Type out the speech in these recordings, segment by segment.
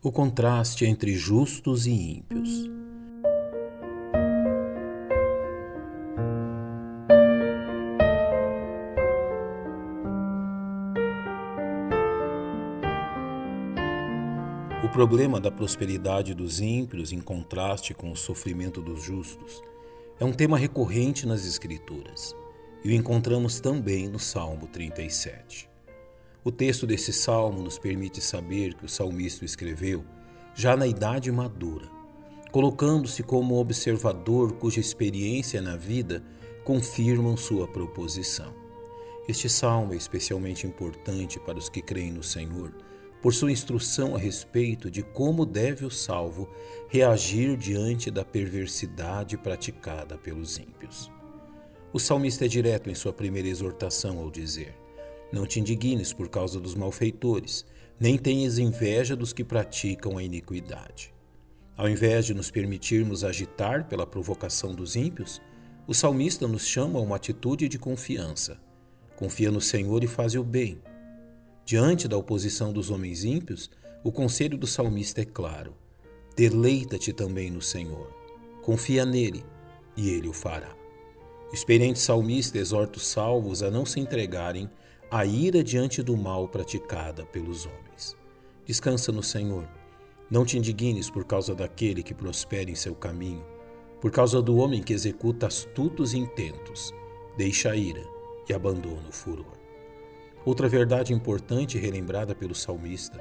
O contraste entre justos e ímpios. O problema da prosperidade dos ímpios em contraste com o sofrimento dos justos é um tema recorrente nas Escrituras e o encontramos também no Salmo 37. O texto desse salmo nos permite saber que o salmista escreveu já na idade madura, colocando-se como observador cuja experiência na vida confirmam sua proposição. Este salmo é especialmente importante para os que creem no Senhor por sua instrução a respeito de como deve o salvo reagir diante da perversidade praticada pelos ímpios. O salmista é direto em sua primeira exortação ao dizer: Não te indignes por causa dos malfeitores, nem tenhas inveja dos que praticam a iniquidade. Ao invés de nos permitirmos agitar pela provocação dos ímpios, o salmista nos chama a uma atitude de confiança. Confia no Senhor e faz o bem Diante da oposição dos homens ímpios, o conselho do salmista é claro: deleita-te também no Senhor, confia nele e ele o fará. O experiente salmista exorta os salvos a não se entregarem à ira diante do mal praticada pelos homens. Descansa no Senhor. Não te indignes por causa daquele que prospera em seu caminho, por causa do homem que executa astutos intentos. Deixa a ira e abandona o furor. Outra verdade importante relembrada pelo salmista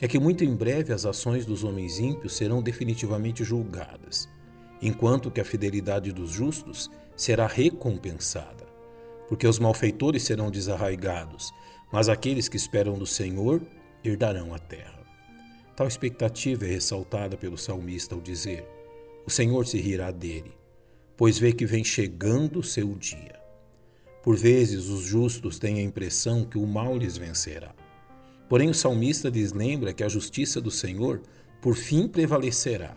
é que muito em breve as ações dos homens ímpios serão definitivamente julgadas, enquanto que a fidelidade dos justos será recompensada, porque os malfeitores serão desarraigados, mas aqueles que esperam do Senhor herdarão a terra. Tal expectativa é ressaltada pelo salmista ao dizer: O Senhor se rirá dele, pois vê que vem chegando o seu dia. Por vezes, os justos têm a impressão que o mal lhes vencerá. Porém, o salmista lhes lembra que a justiça do Senhor por fim prevalecerá.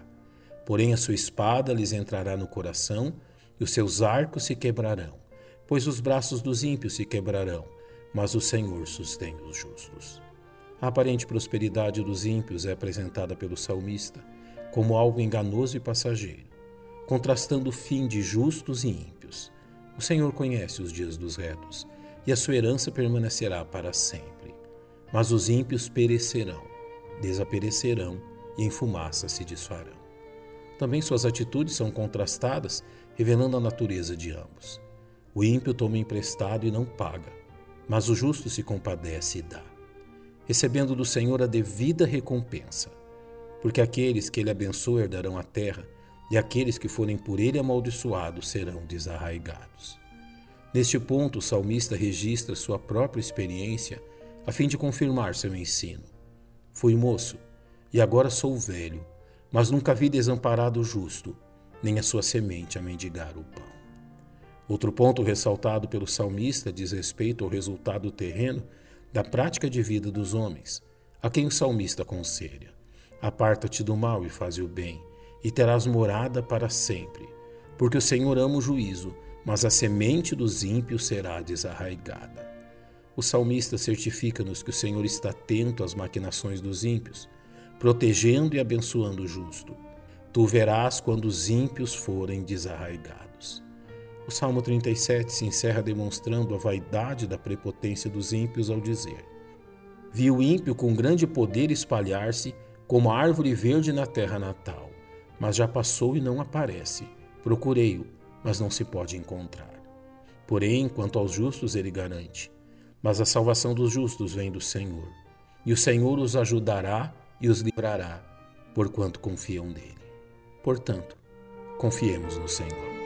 Porém, a sua espada lhes entrará no coração e os seus arcos se quebrarão, pois os braços dos ímpios se quebrarão, mas o Senhor sustém os justos. A aparente prosperidade dos ímpios é apresentada pelo salmista como algo enganoso e passageiro, contrastando o fim de justos e ímpios. O Senhor conhece os dias dos retos, e a sua herança permanecerá para sempre. Mas os ímpios perecerão, desaparecerão e em fumaça se desfarão. Também suas atitudes são contrastadas, revelando a natureza de ambos. O ímpio toma emprestado e não paga, mas o justo se compadece e dá, recebendo do Senhor a devida recompensa. Porque aqueles que ele abençoa herdarão a terra e aqueles que forem por ele amaldiçoados serão desarraigados. Neste ponto, o salmista registra sua própria experiência a fim de confirmar seu ensino. Fui moço, e agora sou velho, mas nunca vi desamparado o justo, nem a sua semente a mendigar o pão. Outro ponto ressaltado pelo salmista diz respeito ao resultado terreno da prática de vida dos homens, a quem o salmista aconselha: Aparta-te do mal e faz o bem e terás morada para sempre. Porque o Senhor ama o juízo, mas a semente dos ímpios será desarraigada. O salmista certifica-nos que o Senhor está atento às maquinações dos ímpios, protegendo e abençoando o justo. Tu verás quando os ímpios forem desarraigados. O Salmo 37 se encerra demonstrando a vaidade da prepotência dos ímpios ao dizer: Vi o ímpio com grande poder espalhar-se como árvore verde na terra natal mas já passou e não aparece. Procurei-o, mas não se pode encontrar. Porém, quanto aos justos, ele garante: Mas a salvação dos justos vem do Senhor, e o Senhor os ajudará e os livrará, porquanto confiam nele. Portanto, confiemos no Senhor.